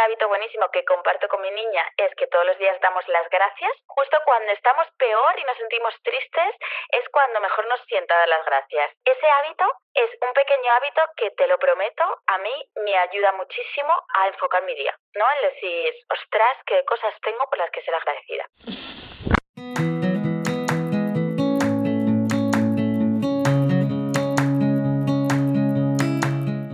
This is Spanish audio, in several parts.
hábito buenísimo que comparto con mi niña es que todos los días damos las gracias. Justo cuando estamos peor y nos sentimos tristes es cuando mejor nos sienta dar las gracias. Ese hábito es un pequeño hábito que te lo prometo, a mí me ayuda muchísimo a enfocar mi día, ¿no? En decir, ostras, qué cosas tengo por las que ser agradecida.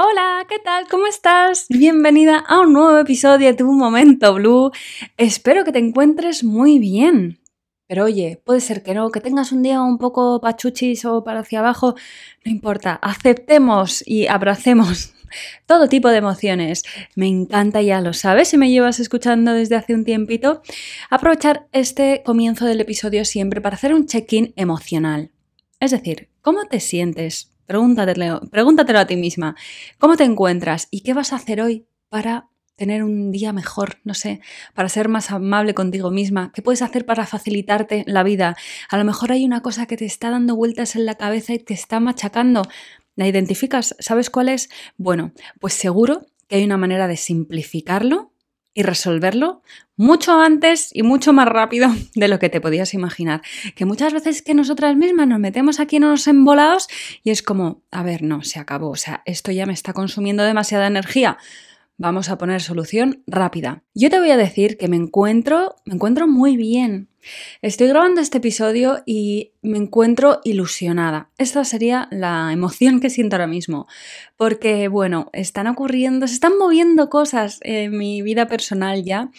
Hola, ¿qué tal? ¿Cómo estás? Bienvenida a un nuevo episodio de Tu Momento Blue. Espero que te encuentres muy bien. Pero oye, puede ser que no, que tengas un día un poco pachuchis o para hacia abajo, no importa, aceptemos y abracemos todo tipo de emociones. Me encanta, ya lo sabes, si me llevas escuchando desde hace un tiempito, aprovechar este comienzo del episodio siempre para hacer un check-in emocional. Es decir, ¿cómo te sientes? Pregúntatelo, pregúntatelo a ti misma. ¿Cómo te encuentras? ¿Y qué vas a hacer hoy para tener un día mejor, no sé, para ser más amable contigo misma? ¿Qué puedes hacer para facilitarte la vida? A lo mejor hay una cosa que te está dando vueltas en la cabeza y te está machacando. ¿La identificas? ¿Sabes cuál es? Bueno, pues seguro que hay una manera de simplificarlo y resolverlo mucho antes y mucho más rápido de lo que te podías imaginar. Que muchas veces que nosotras mismas nos metemos aquí en unos embolados y es como, a ver, no, se acabó, o sea, esto ya me está consumiendo demasiada energía. Vamos a poner solución rápida. Yo te voy a decir que me encuentro, me encuentro muy bien. Estoy grabando este episodio y me encuentro ilusionada. Esta sería la emoción que siento ahora mismo. Porque, bueno, están ocurriendo, se están moviendo cosas en mi vida personal ya.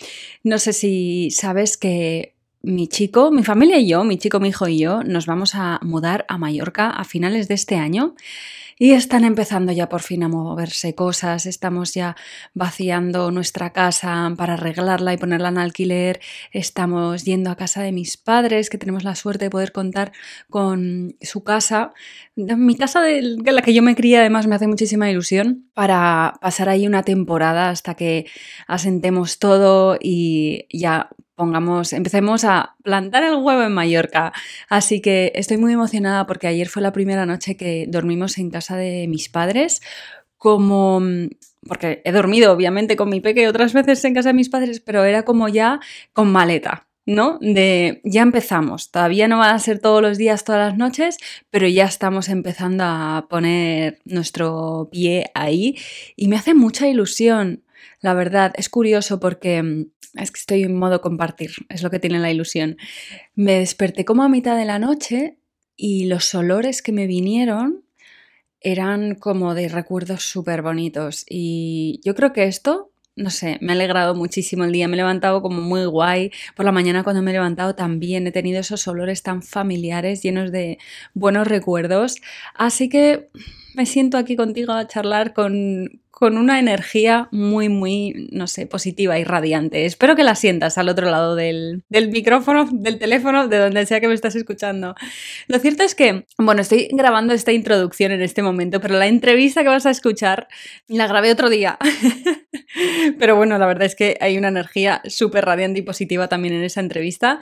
No sé si sabes que mi chico, mi familia y yo, mi chico, mi hijo y yo, nos vamos a mudar a Mallorca a finales de este año. Y están empezando ya por fin a moverse cosas, estamos ya vaciando nuestra casa para arreglarla y ponerla en alquiler, estamos yendo a casa de mis padres, que tenemos la suerte de poder contar con su casa. Mi casa de la que yo me crié además me hace muchísima ilusión para pasar ahí una temporada hasta que asentemos todo y ya pongamos, empecemos a plantar el huevo en Mallorca. Así que estoy muy emocionada porque ayer fue la primera noche que dormimos en casa de mis padres. Como porque he dormido obviamente con mi peque otras veces en casa de mis padres, pero era como ya con maleta, ¿no? De ya empezamos, todavía no van a ser todos los días, todas las noches, pero ya estamos empezando a poner nuestro pie ahí y me hace mucha ilusión. La verdad, es curioso porque es que estoy en modo compartir, es lo que tiene la ilusión. Me desperté como a mitad de la noche y los olores que me vinieron eran como de recuerdos súper bonitos. Y yo creo que esto, no sé, me ha alegrado muchísimo el día. Me he levantado como muy guay. Por la mañana cuando me he levantado también he tenido esos olores tan familiares, llenos de buenos recuerdos. Así que me siento aquí contigo a charlar con, con una energía muy, muy, no sé, positiva y radiante. Espero que la sientas al otro lado del, micrófono, del teléfono, de donde sea que me estás escuchando. Lo cierto es que, bueno, estoy grabando esta introducción en este momento, pero la entrevista que vas a escuchar la grabé otro día. pero bueno, la verdad es que hay una energía súper radiante y positiva también en esa entrevista.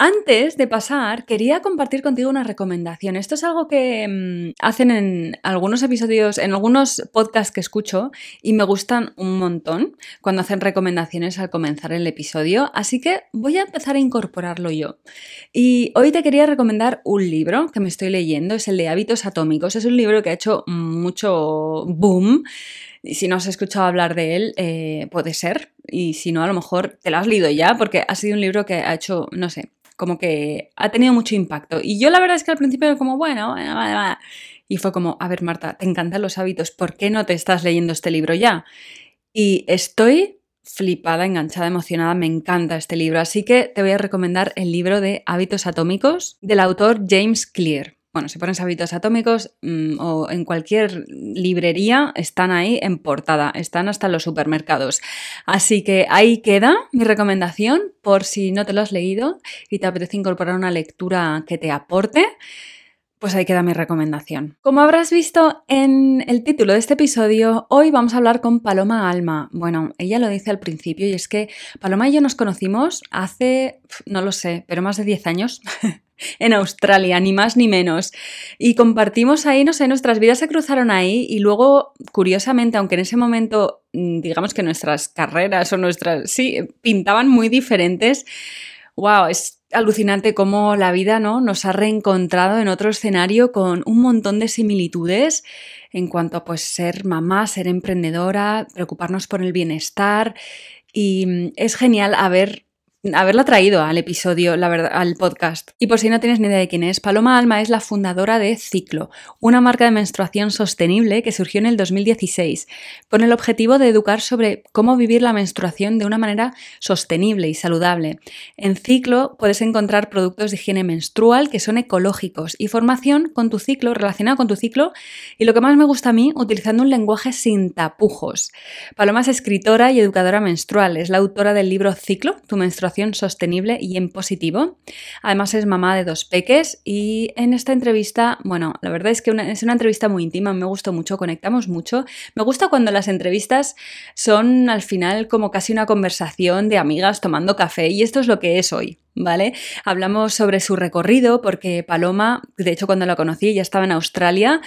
Antes de pasar, quería compartir contigo una recomendación. Esto es algo que mm, hacen en algunos episodios, en algunos podcasts que escucho y me gustan un montón cuando hacen recomendaciones al comenzar el episodio, así que voy a empezar a incorporarlo yo. Y hoy te quería recomendar un libro que me estoy leyendo, es el de Hábitos Atómicos. Es un libro que ha hecho mucho boom Y si no has escuchado hablar de él, eh, puede ser. Y si no, a lo mejor te lo has leído ya, porque ha sido un libro que ha hecho, no sé, como que ha tenido mucho impacto. Y yo la verdad es que al principio era como, bueno, bueno, bueno. Y fue como, a ver, Marta, te encantan los hábitos, ¿por qué no te estás leyendo este libro ya? Y estoy flipada, enganchada, emocionada, me encanta este libro, así que te voy a recomendar el libro de Hábitos Atómicos del autor James Clear. Bueno, si pones hábitos atómicos mm, o en cualquier librería, están ahí en portada, están hasta en los supermercados. Así que ahí queda mi recomendación por si no te lo has leído y te apetece incorporar una lectura que te aporte. Pues ahí queda mi recomendación. Como habrás visto en el título de este episodio, hoy vamos a hablar con Paloma Alma. Bueno, ella lo dice al principio y es que Paloma y yo nos conocimos hace, no lo sé, pero más de 10 años. en Australia, ni más ni menos. Y compartimos ahí, no sé, nuestras vidas se cruzaron ahí y luego, curiosamente, aunque en ese momento, mm, digamos que nuestras carreras o nuestras, sí, pintaban muy diferentes, wow, es alucinante cómo la vida ¿no? nos ha reencontrado en otro escenario con un montón de similitudes en cuanto a pues, ser mamá, ser emprendedora, preocuparnos por el bienestar. Y mm, es genial haber haberla traído al episodio, la verdad, al podcast. Y por si no tienes ni idea de quién es, Paloma Alma es la fundadora de Ciclo, una marca de menstruación sostenible que surgió en el 2016, con el objetivo de educar sobre cómo vivir la menstruación de una manera sostenible y saludable. En Ciclo puedes encontrar productos de higiene menstrual que son ecológicos y formación con tu ciclo, relacionado con tu ciclo, y lo que más me gusta a mí, utilizando un lenguaje sin tapujos. Paloma es escritora y educadora menstrual, es la autora del libro Ciclo, tu menstruación sostenible y en positivo. Además es mamá de dos peques y en esta entrevista, bueno, la verdad es que es una entrevista muy íntima, me gustó mucho, conectamos mucho. Me gusta cuando las entrevistas son al final como casi una conversación de amigas tomando café y esto es lo que es hoy. ¿vale? Hablamos sobre su recorrido porque Paloma, de hecho cuando la conocí ya estaba en Australia,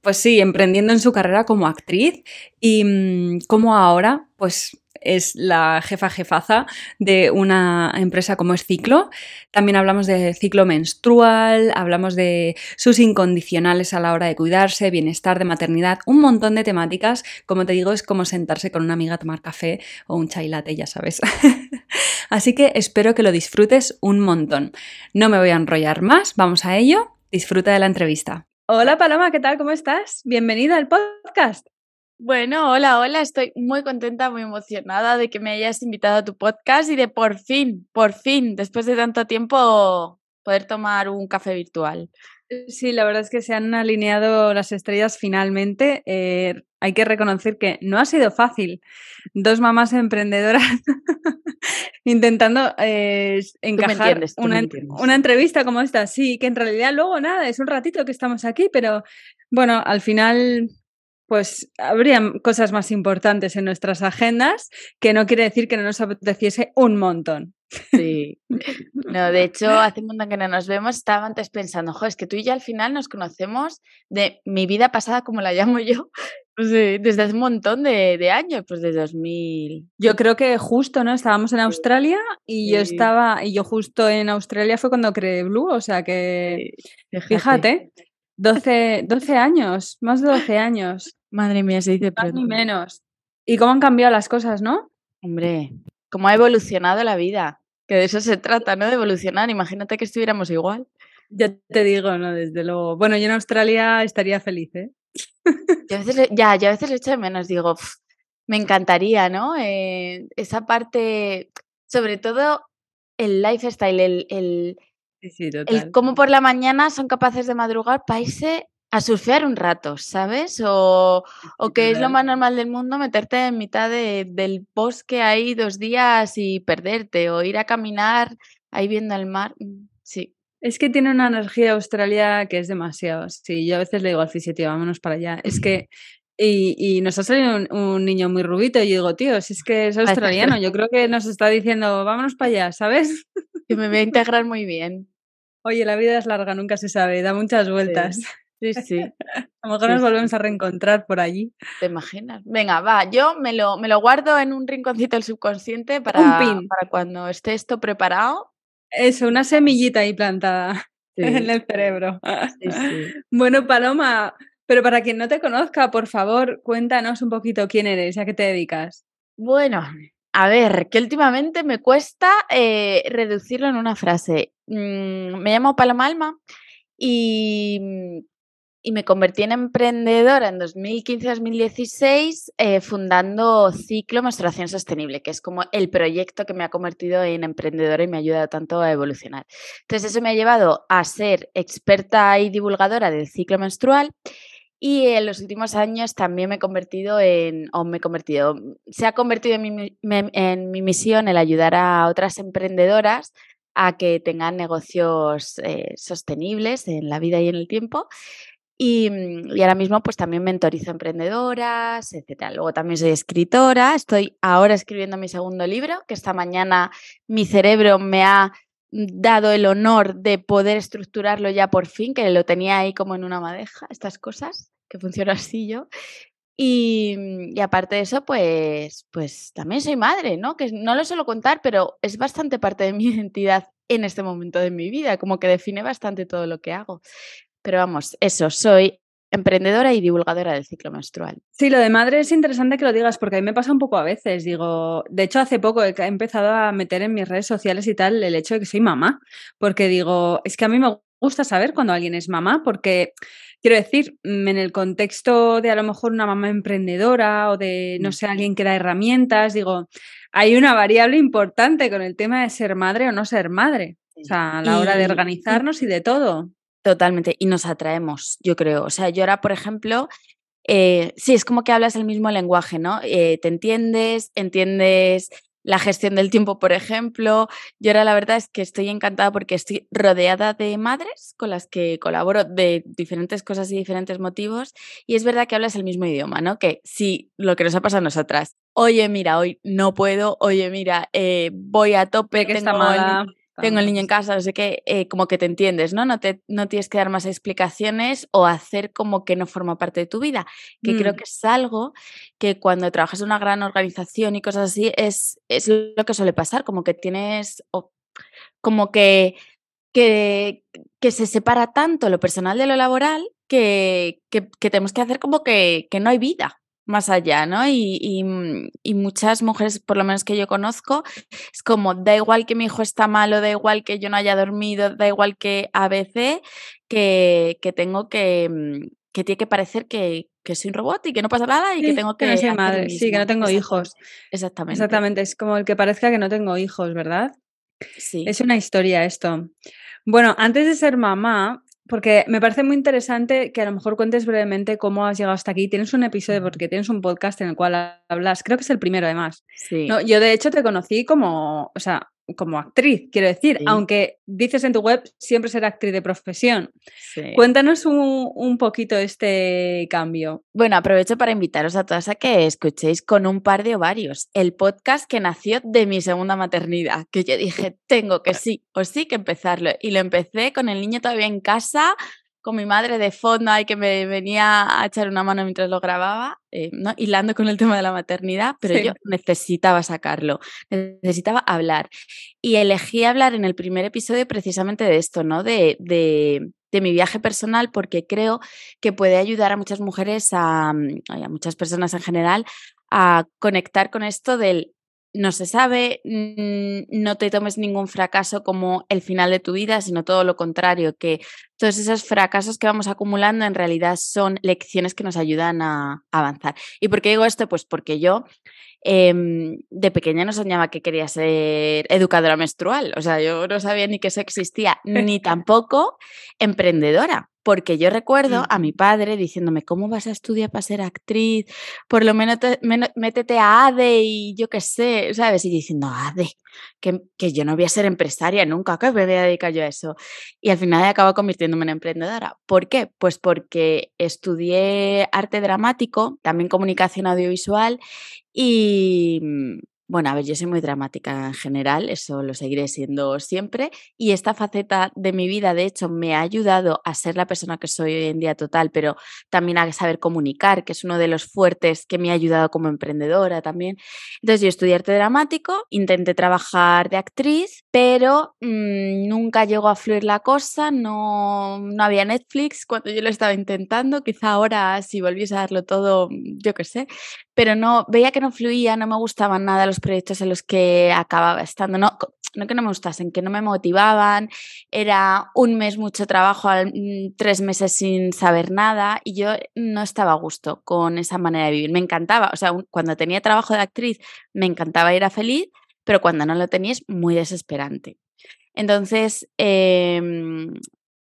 pues sí, emprendiendo en su carrera como actriz y mm, como ahora, pues es la jefa jefaza de una empresa como es Ciclo. También hablamos de ciclo menstrual, hablamos de sus incondicionales a la hora de cuidarse, bienestar de maternidad, un montón de temáticas. Como te digo, es como sentarse con una amiga a tomar café o un chai latte, ya sabes. Así que espero que lo disfrutes un montón. No me voy a enrollar más, vamos a ello. Disfruta de la entrevista. Hola Paloma, ¿qué tal? ¿Cómo estás? Bienvenida al podcast. Bueno, hola, hola, estoy muy contenta, muy emocionada de que me hayas invitado a tu podcast y de por fin, por fin, después de tanto tiempo, poder tomar un café virtual. Sí, la verdad es que se han alineado las estrellas finalmente. Eh, hay que reconocer que no ha sido fácil. Dos mamás emprendedoras intentando eh, encajar una, una, entrevista como esta. Sí, que en realidad luego nada, es un ratito que estamos aquí, pero bueno, al final pues habría cosas más importantes en nuestras agendas, que no quiere decir que no nos apeteciese un montón. Sí. No, de hecho, hace un montón que no nos vemos, estaba antes pensando, jo, es que tú y yo al final nos conocemos de mi vida pasada, como la llamo yo, pues desde hace un montón de, años, pues desde 2000. Yo creo que justo, ¿no? Estábamos en Australia y yo estaba, y yo justo en Australia fue cuando creé Blue, o sea que, fíjate 12, 12 años, más de 12 años. Madre mía, se dice pronto. Ni menos. Y cómo han cambiado las cosas, ¿no? Hombre, cómo ha evolucionado la vida. Que de eso se trata, ¿no? De evolucionar. Imagínate que estuviéramos igual. Ya te digo, ¿no? Desde luego. Bueno, yo en Australia estaría feliz, ¿eh? a veces, ya, yo a veces le echo de menos. Digo, me encantaría, ¿no? Eh, esa parte, sobre todo el lifestyle, el, el, el cómo por la mañana son capaces de madrugar para irse a surfear un rato, ¿sabes? O, o que es lo más normal del mundo meterte en mitad del bosque ahí dos días y perderte, o ir a caminar ahí viendo el mar. Mm, sí. Es que tiene una energía Australia que es demasiado. Sí, yo a veces le digo al fisio, tío, vámonos para allá. Es que y, y, nos ha salido un, niño muy rubito y yo digo, tío, si es que es australiano, yo creo que nos está diciendo, vámonos para allá, ¿sabes? Que me voy a integrar muy bien. Oye, la vida es larga, nunca se sabe, da muchas vueltas. Sí, sí. a lo mejor nos volvemos a reencontrar por allí. ¿Te imaginas? Venga, va, yo me lo, me lo guardo en un rinconcito del subconsciente para, para cuando esté esto preparado. Eso, una semillita ahí plantada en el cerebro. Sí, sí. Bueno, Paloma, Pero para quien no te conozca, por favor, cuéntanos un poquito quién eres, a qué te dedicas. Bueno, a ver, que últimamente me cuesta eh, reducirlo en una frase. Mm, me llamo Paloma Alma y y me convertí en emprendedora en 2015-2016 eh, fundando Ciclo Menstruación Sostenible, que es como el proyecto que me ha convertido en emprendedora y me ha ayudado tanto a evolucionar. Entonces eso me ha llevado a ser experta y divulgadora del ciclo menstrual y en los últimos años también me he convertido en, o me he convertido, se ha convertido en mi, misión el ayudar a otras emprendedoras a que tengan negocios eh, sostenibles en la vida y en el tiempo Mm, y, ahora mismo pues también mentorizo emprendedoras, etc. Luego también soy escritora, estoy ahora escribiendo mi segundo libro, que esta mañana mi cerebro me ha dado el honor de poder estructurarlo ya por fin, que lo tenía ahí como en una madeja, estas cosas, que funciona así yo. Y, mm, y, aparte de eso, pues, pues también soy madre, ¿no? Que no lo suelo contar, pero es bastante parte de mi identidad en este momento de mi vida, como que define bastante todo lo que hago. Pero vamos, eso, soy emprendedora y divulgadora del ciclo menstrual. Sí, lo de madre es interesante que lo digas porque a mí me pasa un poco a veces. Digo, de hecho, hace poco he empezado a meter en mis redes sociales y tal el hecho de que soy mamá, porque digo, es que a mí me gusta saber cuando alguien es mamá, porque quiero decir, mm, en el contexto de a lo mejor una mamá emprendedora o de, no mm. sé, alguien que da herramientas, digo, hay una variable importante con el tema de ser madre o no ser madre. O sea, a la hora de organizarnos y de todo. Totalmente, y nos atraemos, yo creo. O sea, yo ahora, por ejemplo, eh, sí, es como que hablas el mismo lenguaje, ¿no? Eh, te entiendes, entiendes la gestión del tiempo, por ejemplo. Yo ahora la verdad es que estoy encantada porque estoy rodeada de madres con las que colaboro de diferentes cosas y diferentes motivos. Y es verdad que hablas el mismo idioma, ¿no? Que sí, lo que nos ha pasado a nosotras. Oye, mira, hoy no puedo. Oye, mira, eh, voy a tope. Que está mala tengo el niño en casa, no sé qué, eh, como que te entiendes, ¿no? No, te, no tienes que dar más explicaciones o hacer como que no forma parte de tu vida, que creo mm. que es algo que cuando trabajas en una gran organización y cosas así, es, es lo que suele pasar, como que tienes, como que, que, que se separa tanto lo personal de lo laboral que, que, que tenemos que hacer como que, que no hay vida más allá, ¿no? Y, mm, y, muchas mujeres, por lo menos que yo conozco, es como, da igual que mi hijo está malo, da igual que yo no haya dormido, da igual que a veces que, que tengo que, mm, que tiene que parecer que, que soy un robot y que no pasa nada y que tengo que... que no madre, sí, que no tengo hijos. Exactamente. Exactamente, es como el que parezca que no tengo hijos, ¿verdad? Sí. Es una historia esto. Bueno, antes de ser mamá, porque me parece muy interesante que a lo mejor cuentes brevemente cómo has llegado hasta aquí. Tienes un episodio porque tienes un podcast en el cual hablas, creo que es el primero además. Sí. No, yo de hecho te conocí como, o sea, como actriz, quiero decir, aunque dices en tu web siempre ser actriz de profesión. Cuéntanos un, poquito este cambio. Bueno, aprovecho para invitaros a todas a que escuchéis con un par de ovarios el podcast que nació de mi segunda maternidad, que yo dije, tengo que sí o sí que empezarlo. Y lo empecé con el niño todavía en casa, con mi madre de fondo y que me venía a echar una mano mientras lo grababa, eh, ¿no? hilando con el tema de la maternidad, pero yo necesitaba sacarlo, necesitaba hablar. Y elegí hablar en el primer episodio precisamente de esto, ¿no? De, de, de mi viaje personal, porque creo que puede ayudar a muchas mujeres, a, a muchas personas en general, a conectar con esto del no se sabe, mm, no te tomes ningún fracaso como el final de tu vida, sino todo lo contrario, que todos esos fracasos que vamos acumulando en realidad son lecciones que nos ayudan a avanzar. ¿Y por qué digo esto? Pues porque yo em, de pequeña no soñaba que quería ser educadora menstrual, o sea, yo no sabía ni que eso existía, ni tampoco emprendedora porque yo recuerdo a mi padre diciéndome, ¿cómo vas a estudiar para ser actriz? Por lo menos métete a ADE y yo qué sé, ¿sabes? Y diciendo, ADE, que, que, yo no voy a ser empresaria nunca, que me voy a dedicar yo a eso. Y al final acabo convirtiéndome en emprendedora. ¿Por qué? Pues porque estudié arte dramático, también comunicación audiovisual y bueno, a ver, yo soy muy dramática en general, eso lo seguiré siendo siempre. Y esta faceta de mi vida, de hecho, me ha ayudado a ser la persona que soy hoy en día total, pero también a saber comunicar, que es uno de los fuertes que me ha ayudado como emprendedora también. Entonces, yo estudié arte dramático, intenté trabajar de actriz, pero mm, nunca llegó a fluir la cosa, no, no había Netflix cuando yo lo estaba intentando. Quizá ahora, si volviese a darlo todo, yo qué sé, pero no, veía que no fluía, no me gustaban nada los proyectos en los que acababa estando, no, no que no me gustasen, que no me motivaban, era un mes mucho trabajo, mm, tres meses sin saber nada y yo no estaba a gusto con esa manera de vivir. Me encantaba, o sea, cuando tenía trabajo de actriz me encantaba ir a feliz, pero cuando no lo tenía es muy desesperante. Entonces, em,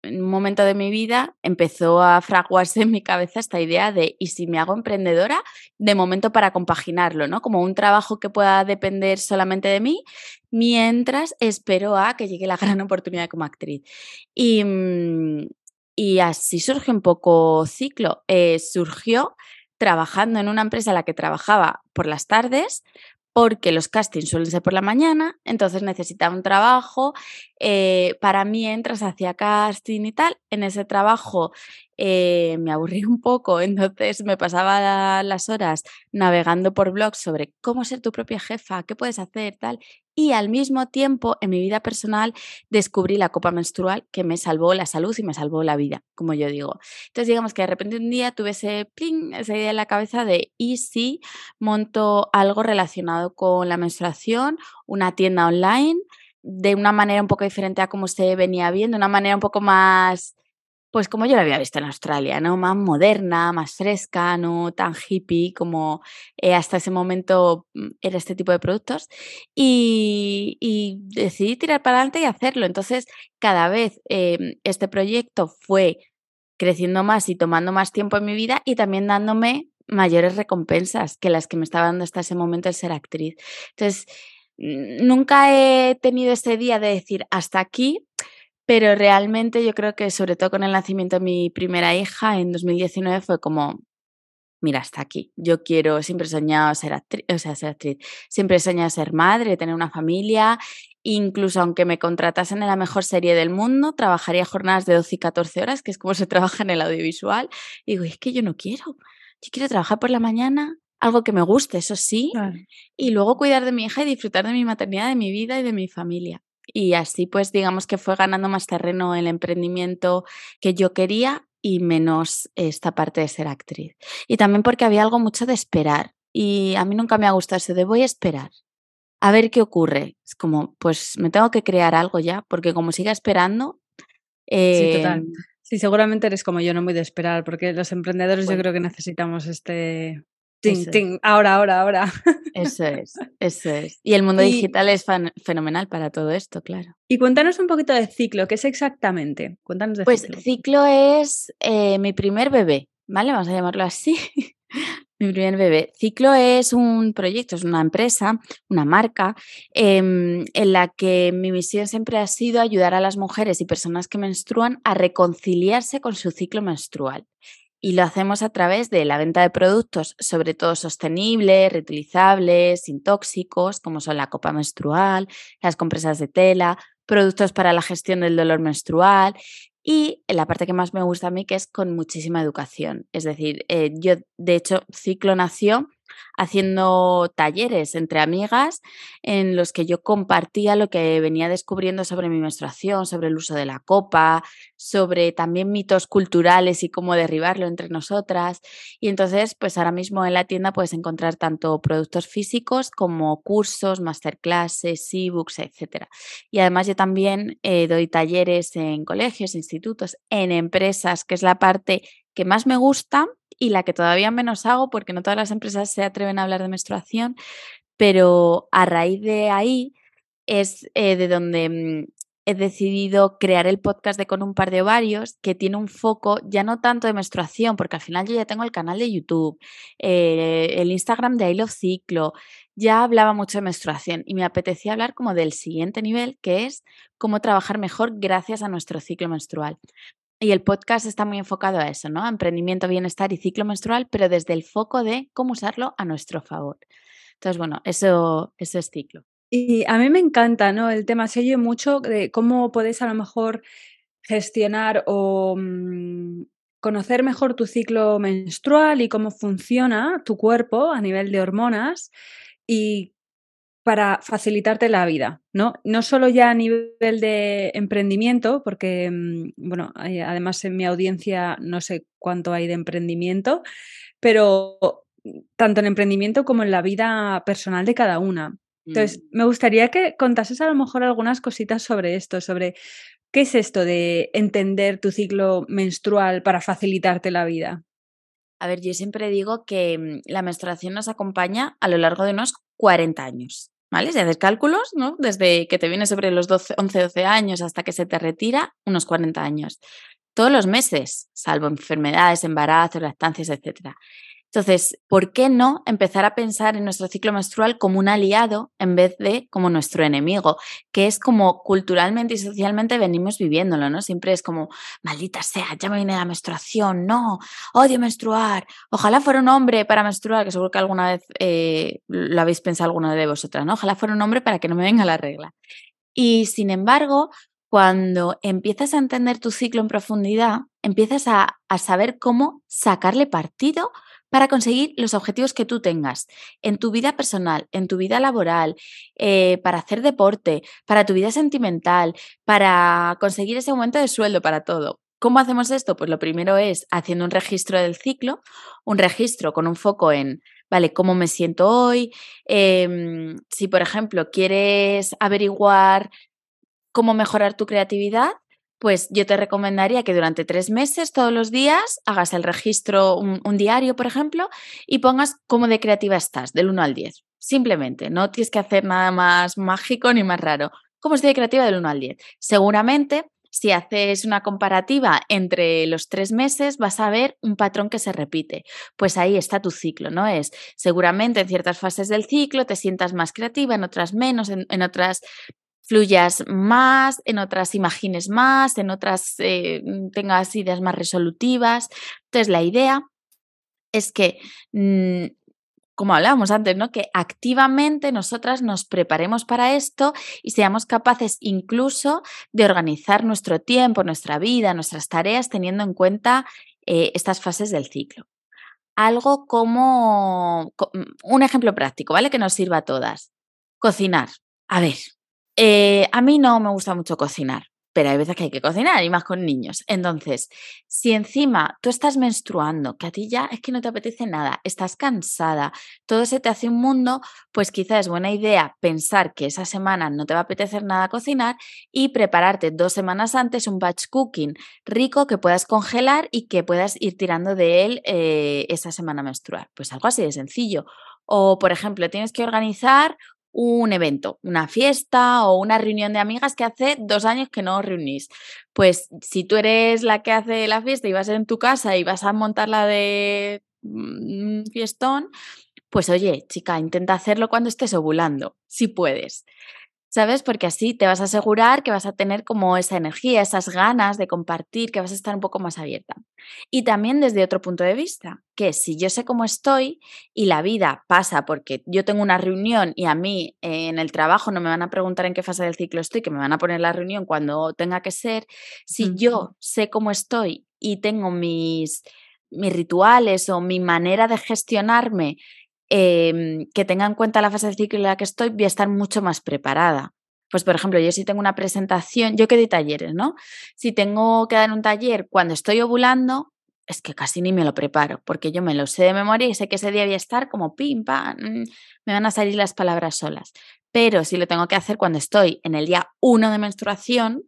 en un momento de mi vida empezó a fraguarse en mi cabeza esta idea de, ¿y si me hago emprendedora? De momento para compaginarlo, ¿no? Como un trabajo que pueda depender solamente de mí, mientras espero a que llegue la gran oportunidad como actriz. Y, mm, y así surge un poco ciclo. Eh, surgió trabajando en una empresa en la que trabajaba por las tardes, porque los castings suelen ser por la mañana, entonces necesitaba un trabajo. Eh, para mientras hacía casting y tal, en ese trabajo eh, me aburrí un poco, entonces me pasaba las horas navegando por blogs sobre cómo ser tu propia jefa, qué puedes hacer, tal. Y al mismo tiempo, en mi vida personal, descubrí la copa menstrual que me salvó la salud y me salvó la vida, como yo digo. Entonces, digamos que de repente un día tuve ese pling, esa idea en la cabeza de, ¿y si monto algo relacionado con la menstruación, una tienda online? De una manera un poco diferente a como se venía viendo, una manera un poco más pues como yo lo había visto en Australia, ¿no? Más moderna, más fresca, no tan hippie como eh, hasta ese momento mm, era este tipo de productos. Y, decidí tirar para adelante y hacerlo. Entonces, cada vez em, este proyecto fue creciendo más y tomando más tiempo en mi vida y también dándome mayores recompensas que las que me estaba dando hasta ese momento el ser actriz. Entonces, nunca he tenido ese día de decir hasta aquí, pero realmente yo creo que sobre todo con el nacimiento de mi primera hija en 2019 fue como, mira, hasta aquí. Yo quiero, siempre he soñado ser actriz, o sea, ser actriz, siempre he soñado ser madre, tener una familia, incluso aunque me contratasen en la mejor serie del mundo, trabajaría jornadas de 12 y 14 horas, que es como se trabaja en el audiovisual. Y digo, es que yo no quiero, yo quiero trabajar por la mañana, algo que me guste, eso sí, y luego cuidar de mi hija y disfrutar de mi maternidad, de mi vida y de mi familia. Y así pues digamos que fue ganando más terreno el emprendimiento que yo quería y menos esta parte de ser actriz. Y también porque había algo mucho de esperar. Y a mí nunca me ha gustado eso de voy a esperar. A ver qué ocurre. Es como, pues me tengo que crear algo ya, porque como siga esperando. sí, total. Em sí, seguramente eres como yo, no muy de esperar, porque los emprendedores yo creo que necesitamos este ahora, ahora, ahora. Eso es, eso es. Y el mundo digital es fenomenal para todo esto, claro. Y cuéntanos un poquito de Ciclo, ¿qué es exactamente? Cuéntanos de pues Ciclo. es eh, mi primer bebé, ¿vale? Vamos a llamarlo así. mi primer bebé. Ciclo es un proyecto, es una empresa, una marca, em, en la que mi misión siempre ha sido ayudar a las mujeres y personas que menstruan a reconciliarse con su ciclo menstrual y lo hacemos a través de la venta de productos, sobre todo sostenibles, reutilizables, sin tóxicos, como son la copa menstrual, las compresas de tela, productos para la gestión del dolor menstrual y la parte que más me gusta a mí que es con muchísima educación. Es decir, eh, yo de hecho Ciclo nació haciendo talleres entre amigas en los que yo compartía lo que venía descubriendo sobre mi menstruación, sobre el uso de la copa, sobre también mitos culturales y cómo derribarlo entre nosotras. Y entonces, pues ahora mismo en la tienda puedes encontrar tanto productos físicos como cursos, masterclasses, ebooks, etc. Y además yo también eh, doy talleres en colegios, institutos, en empresas, que es la parte que más me gusta y la que todavía menos hago porque no todas las empresas se atreven a hablar de menstruación, pero a raíz de ahí es eh, de donde mm, he decidido crear el podcast de Con un par de ovarios, que tiene un foco ya no tanto de menstruación, porque al final yo ya tengo el canal de YouTube, eh, el Instagram de I Love Ciclo, ya hablaba mucho de menstruación y me apetecía hablar como del siguiente nivel, que es cómo trabajar mejor gracias a nuestro ciclo menstrual. Y el podcast está muy enfocado a eso, ¿no? emprendimiento, bienestar y ciclo menstrual, pero desde el foco de cómo usarlo a nuestro favor. Entonces, bueno, eso, eso es ciclo. Y a mí me encanta, ¿no? El tema se oye mucho de cómo puedes a lo mejor gestionar o mm, conocer mejor tu ciclo menstrual y cómo funciona tu cuerpo a nivel de hormonas y para facilitarte la vida, ¿no? No solo ya a nivel de emprendimiento, porque, mm, bueno, además en mi audiencia no sé cuánto hay de emprendimiento, pero tanto en emprendimiento como en la vida personal de cada una. Entonces, mm. me gustaría que contases a lo mejor algunas cositas sobre esto, sobre qué es esto de entender tu ciclo menstrual para facilitarte la vida. A ver, yo siempre digo que mm, la menstruación nos acompaña a lo largo de unos 40 años, ¿vale? Si haces cálculos, ¿no? Desde que te viene sobre los 12, 11, 12 años hasta que se te retira, unos 40 años. Todos los meses, salvo enfermedades, embarazos, lactancias, etc. Entonces, ¿por qué no empezar a pensar en nuestro ciclo menstrual como un aliado en vez de como nuestro enemigo? Que es como culturalmente y socialmente venimos viviéndolo, ¿no? Siempre es como, maldita sea, ya me viene la menstruación, no, odio menstruar, ojalá fuera un hombre para menstruar, que seguro que alguna vez eh, lo habéis pensado alguna de vosotras, ¿no? Ojalá fuera un hombre para que no me venga la regla. Y sin embargo, cuando empiezas a entender tu ciclo en profundidad, empiezas a, a saber cómo sacarle partido para conseguir los objetivos que tú tengas en tu vida personal, en tu vida laboral, eh, para hacer deporte, para tu vida sentimental, para conseguir ese aumento de sueldo, para todo. ¿Cómo hacemos esto? Pues lo primero es haciendo un registro del ciclo, un registro con un foco en, vale, ¿cómo me siento hoy? Em, si, por ejemplo, quieres averiguar cómo mejorar tu creatividad, pues yo te recomendaría que durante tres meses, todos los días, hagas el registro, un, diario, por ejemplo, y pongas cómo de creativa estás, del 1 al 10. Simplemente, no tienes que hacer nada más mágico ni más raro. ¿Cómo estoy de creativa del 1 al 10? Seguramente, si haces una comparativa entre los tres meses, vas a ver un patrón que se repite. Pues ahí está tu ciclo, ¿no? Es seguramente en ciertas fases del ciclo te sientas más creativa, en otras menos, en otras fluyas más, en otras imagines más, en otras eh, mm, tengas ideas más resolutivas. Entonces, la idea es que, mm, como hablábamos antes, ¿no? que activamente nosotras nos preparemos para esto y seamos capaces incluso de organizar nuestro tiempo, nuestra vida, nuestras tareas, teniendo en cuenta eh, estas fases del ciclo. Algo como mm, un ejemplo práctico, ¿vale? Que nos sirva a todas. Cocinar. A ver, eh, a mí no me gusta mucho cocinar, pero hay veces que hay que cocinar y más con niños. Entonces, si encima tú estás menstruando, que a ti ya es que no te apetece nada, estás cansada, todo se te hace un mundo, pues quizás es buena idea pensar que esa semana no te va a apetecer nada cocinar y prepararte dos semanas antes un batch cooking rico que puedas congelar y que puedas ir tirando de él eh, esa semana menstrual. Pues algo así de sencillo. O, por ejemplo, tienes que organizar un evento, una fiesta o una reunión de amigas que hace dos años que no os reunís. Pues si tú eres la que hace la fiesta y vas en tu casa y vas a montarla de mm, fiestón, pues oye, chica, intenta hacerlo cuando estés ovulando, si puedes. ¿Sabes? Porque así te vas a asegurar que vas a tener como esa energía, esas ganas de compartir, que vas a estar un poco más abierta. Y también desde otro punto de vista, que si yo sé cómo estoy y la vida pasa porque yo tengo una reunión y a mí en el trabajo no me van a preguntar en qué fase del ciclo estoy, que me van a poner la reunión cuando tenga que ser, si yo sé cómo estoy y tengo mis mis rituales o mi manera de gestionarme Em, que tenga en cuenta la fase de ciclo en la que estoy, voy a estar mucho más preparada. Pues, por ejemplo, yo si tengo una presentación, yo que doy talleres, ¿no? Si tengo que dar un taller cuando estoy ovulando, es que casi ni me lo preparo, porque yo me lo sé de memoria y sé que ese día voy a estar como pim, pam, mm, me van a salir las palabras solas. Pero si lo tengo que hacer cuando estoy en el día uno de menstruación,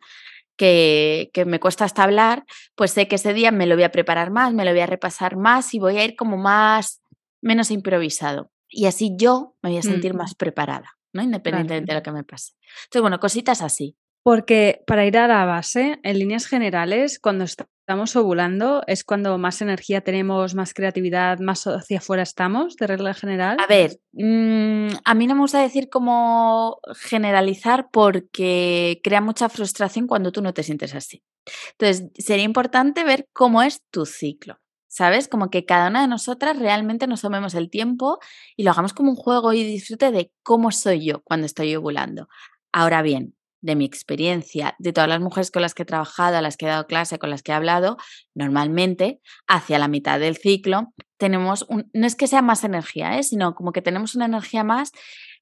que, que, me cuesta hasta hablar, pues sé que ese día me lo voy a preparar más, me lo voy a repasar más y voy a ir como más menos improvisado. Y así yo me voy a sentir más preparada, ¿no? Independientemente de lo que me pase. Entonces, bueno, cositas así. Porque para ir a la base, en líneas generales, cuando estamos ovulando, es cuando más energía tenemos, más creatividad, más hacia afuera estamos, de regla general. A ver, mm, a mí no me gusta decir cómo generalizar porque crea mucha frustración cuando tú no te sientes así. Entonces, sería importante ver cómo es tu ciclo. ¿Sabes? Como que cada una de nosotras realmente nos tomemos el tiempo y lo hagamos como un juego y disfrute de cómo soy yo cuando estoy ovulando. Ahora bien, de mi experiencia, de todas las mujeres con las que he trabajado, a las que he dado clase, con las que he hablado, normalmente hacia la mitad del ciclo tenemos, un, no es que sea más energía, ¿eh? sino como que tenemos una energía más,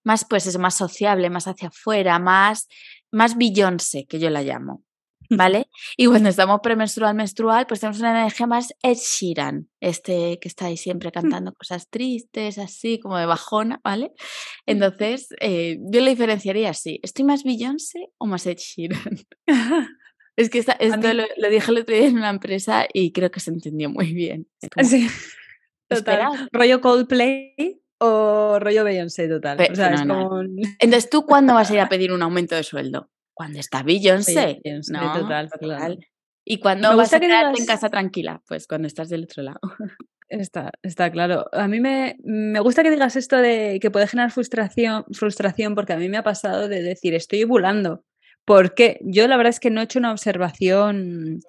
más pues es más sociable, más hacia afuera, más, más que yo la llamo. ¿Vale? Y cuando estamos premenstrual, menstrual, pues tenemos una energía más Ed Sheeran, este que está ahí siempre mm. cantando cosas tristes, así como de bajona, ¿vale? Entonces, eh, yo le diferenciaría así, ¿estoy más Beyoncé o más Ed Sheeran? es que esto lo, dije el otro día en una empresa y creo que se entendió muy bien. sí. Total. ¿Rollo Coldplay? o rollo Beyoncé total. Entonces, ¿tú cuándo vas a ir a pedir un aumento de sueldo? Cuando está Beyoncé. ¿no? Total, total. ¿Y cuando vas a quedarte en casa tranquila? Pues cuando estás del otro lado. Está, está claro. A mí me, me, gusta que digas esto de que puede generar frustración, frustración, porque a mí me ha pasado de decir, estoy ovulando. Porque yo la verdad es que no he hecho una observación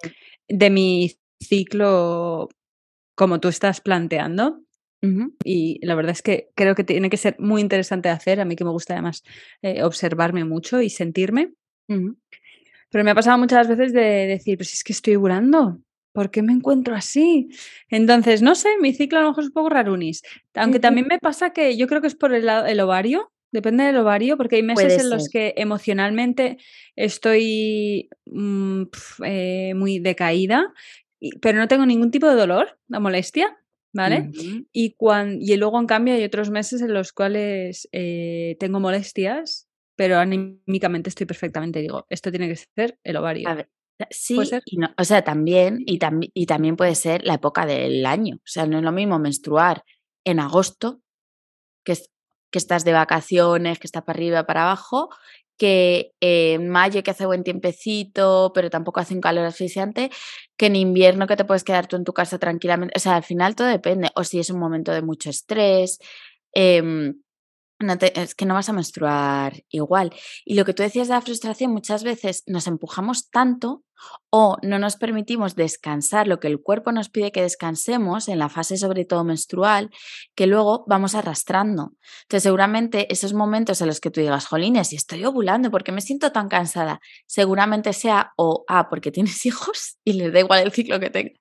de mi ciclo como tú estás planteando. Y la verdad es que creo que tiene que ser muy interesante hacer, a mí que me gusta además eh, observarme mucho y sentirme. Pero me ha pasado muchas veces de decir, pues es que estoy ovulando, ¿por qué me encuentro así? Entonces, no sé, mi ciclo a lo mejor es un poco rarunis. Aunque también me pasa que yo creo que es por el, el ovario, depende del ovario, porque hay meses en los que emocionalmente estoy mm, eh, muy decaída, pero no tengo ningún tipo de dolor, la molestia. ¿Vale? y, y luego, en cambio, hay otros meses en los cuales eh, tengo molestias pero anímicamente estoy perfectamente. Digo, esto tiene que ser el ovario. A ver, sí, o sea, también y, y también puede ser la época del año. O sea, no es lo mismo menstruar en agosto, que, que estás de vacaciones, que estás para arriba, para abajo, que en mayo que hace buen tiempecito, pero tampoco hace un calor asfixiante, que en invierno que te puedes quedar tú en tu casa tranquilamente. O sea, al final todo depende. O si es un momento de mucho estrés. Eh, es que no vas a menstruar igual. Y lo que tú decías de la frustración, muchas veces nos empujamos tanto o no nos permitimos descansar lo que el cuerpo nos pide que descansemos en la fase sobre todo menstrual, que luego vamos arrastrando. Entonces seguramente esos momentos en los que tú digas, jolines, y estoy ovulando, porque me siento tan cansada? Seguramente sea o, ah, porque tienes hijos y les da igual el ciclo que tengas.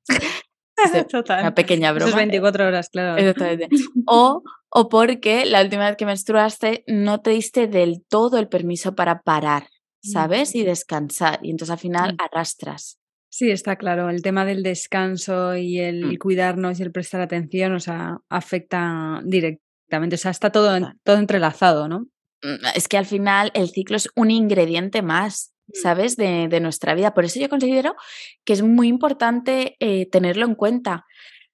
Total. Una pequeña broma. 24 horas, claro. O, o porque la última vez que menstruaste no te diste del todo el permiso para parar, ¿sabes? Y descansar. Y entonces al final mm. arrastras. Sí, está claro. El tema del descanso y el mm. cuidarnos y el prestar atención, o sea, afecta directamente. O sea, está todo, todo entrelazado, ¿no? Mm, es que al final el ciclo es un ingrediente más. Mm. ¿sabes? De, de, nuestra vida. Por eso yo considero que es muy importante eh, tenerlo en cuenta.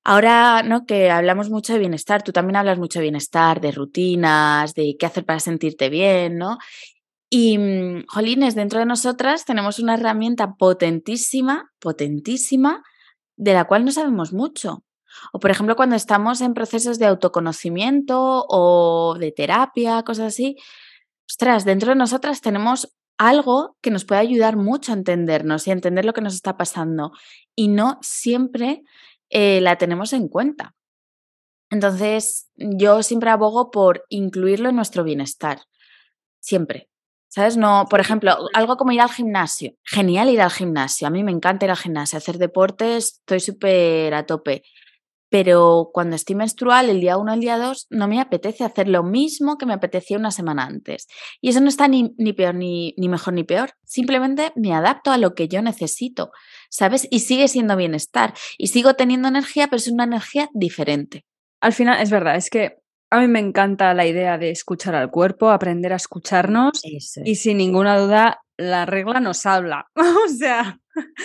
Ahora, ¿no? Que hablamos mucho de bienestar, tú también hablas mucho de bienestar, de rutinas, de qué hacer para sentirte bien, ¿no? Y, mm, jolines, dentro de nosotras tenemos una herramienta potentísima, potentísima, de la cual no sabemos mucho. O, por ejemplo, cuando estamos en procesos de autoconocimiento o de terapia, cosas así, ostras, dentro de nosotras tenemos algo que nos puede ayudar mucho a entendernos y a entender lo que nos está pasando. Y no siempre eh, la tenemos en cuenta. Entonces, yo siempre abogo por incluirlo en nuestro bienestar. Siempre. ¿Sabes? No, por ejemplo, algo como ir al gimnasio. Genial ir al gimnasio. A mí me encanta ir al gimnasio, hacer deportes, estoy súper a tope pero cuando estoy menstrual, el día 1 el día 2, no me apetece hacer lo mismo que me apetecía una semana antes. Y eso no está ni, ni peor, ni, ni, mejor, ni peor. Simplemente me adapto a lo que yo necesito, ¿sabes? Y sigue siendo bienestar. Y sigo teniendo energía, pero es una energía diferente. Al final, es verdad, es que a mí me encanta la idea de escuchar al cuerpo, aprender a escucharnos. Y sin ninguna duda, la regla nos habla. o sea,